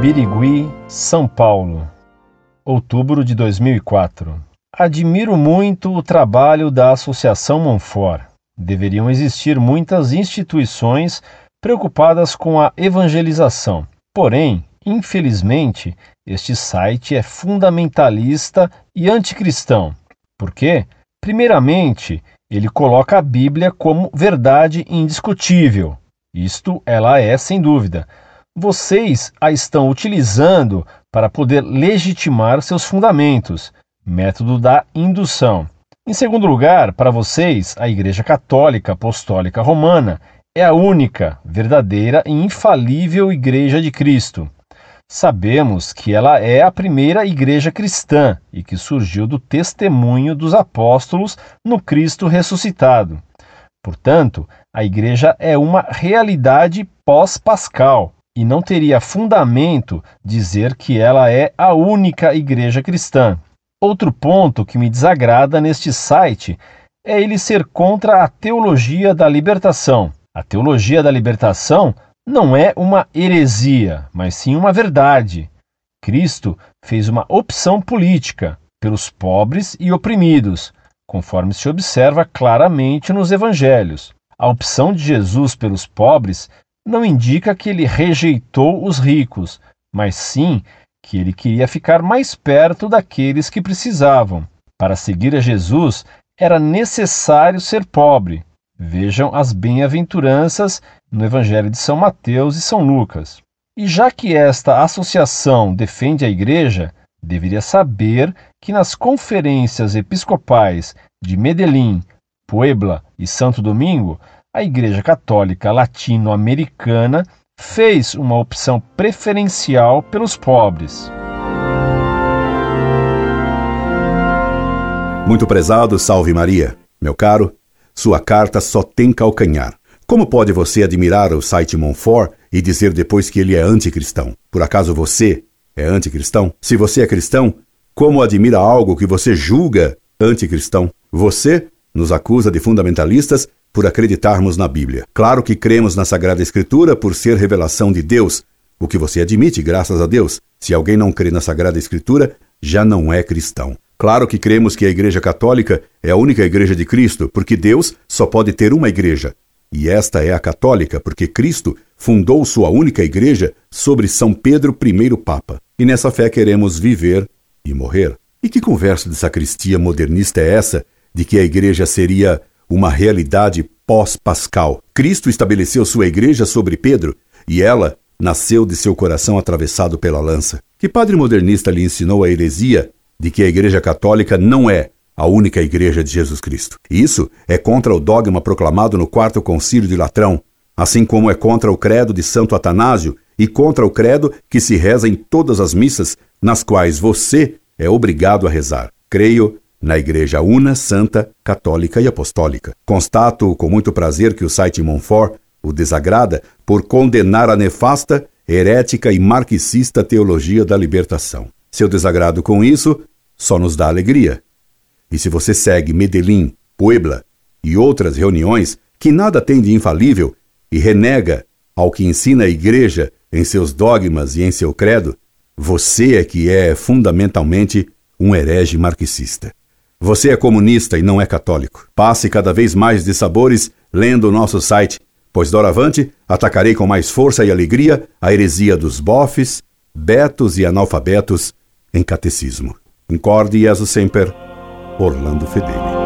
Birigui, São Paulo, outubro de 2004. Admiro muito o trabalho da Associação Monfort. Deveriam existir muitas instituições preocupadas com a evangelização. Porém, infelizmente, este site é fundamentalista e anticristão. Por quê? Primeiramente, ele coloca a Bíblia como verdade indiscutível. Isto ela é sem dúvida. Vocês a estão utilizando para poder legitimar seus fundamentos, método da indução. Em segundo lugar, para vocês, a Igreja Católica Apostólica Romana é a única, verdadeira e infalível Igreja de Cristo. Sabemos que ela é a primeira igreja cristã e que surgiu do testemunho dos apóstolos no Cristo ressuscitado. Portanto, a igreja é uma realidade pós-pascal e não teria fundamento dizer que ela é a única igreja cristã. Outro ponto que me desagrada neste site é ele ser contra a teologia da libertação. A teologia da libertação não é uma heresia, mas sim uma verdade. Cristo fez uma opção política pelos pobres e oprimidos, conforme se observa claramente nos evangelhos. A opção de Jesus pelos pobres não indica que ele rejeitou os ricos, mas sim que ele queria ficar mais perto daqueles que precisavam. Para seguir a Jesus era necessário ser pobre. Vejam as bem-aventuranças no Evangelho de São Mateus e São Lucas. E já que esta associação defende a Igreja, deveria saber que nas conferências episcopais de Medellín, Puebla e Santo Domingo, a Igreja Católica Latino-Americana fez uma opção preferencial pelos pobres. Muito prezado, salve Maria. Meu caro, sua carta só tem calcanhar. Como pode você admirar o site Monfort e dizer depois que ele é anticristão? Por acaso você é anticristão? Se você é cristão, como admira algo que você julga anticristão? Você nos acusa de fundamentalistas por acreditarmos na Bíblia. Claro que cremos na Sagrada Escritura por ser revelação de Deus, o que você admite, graças a Deus. Se alguém não crê na Sagrada Escritura, já não é cristão. Claro que cremos que a Igreja Católica é a única igreja de Cristo, porque Deus só pode ter uma igreja, e esta é a católica, porque Cristo fundou sua única igreja sobre São Pedro I Papa. E nessa fé queremos viver e morrer. E que conversa de sacristia modernista é essa de que a igreja seria uma realidade pós-pascal? Cristo estabeleceu sua igreja sobre Pedro e ela nasceu de seu coração atravessado pela lança. Que padre modernista lhe ensinou a heresia de que a igreja católica não é a única igreja de Jesus Cristo. Isso é contra o dogma proclamado no Quarto Concílio de Latrão, assim como é contra o credo de Santo Atanásio e contra o credo que se reza em todas as missas nas quais você é obrigado a rezar. Creio na Igreja Una, Santa, Católica e Apostólica. Constato com muito prazer que o site Monfort o desagrada por condenar a nefasta, herética e marxista teologia da libertação. Seu desagrado com isso só nos dá alegria, e se você segue Medellín, Puebla e outras reuniões que nada tem de infalível e renega ao que ensina a Igreja em seus dogmas e em seu credo, você é que é fundamentalmente um herege marxista. Você é comunista e não é católico. Passe cada vez mais de sabores lendo o nosso site, pois doravante atacarei com mais força e alegria a heresia dos bofes, betos e analfabetos em catecismo. Incorde Jesus Semper. Orlando Fedeli.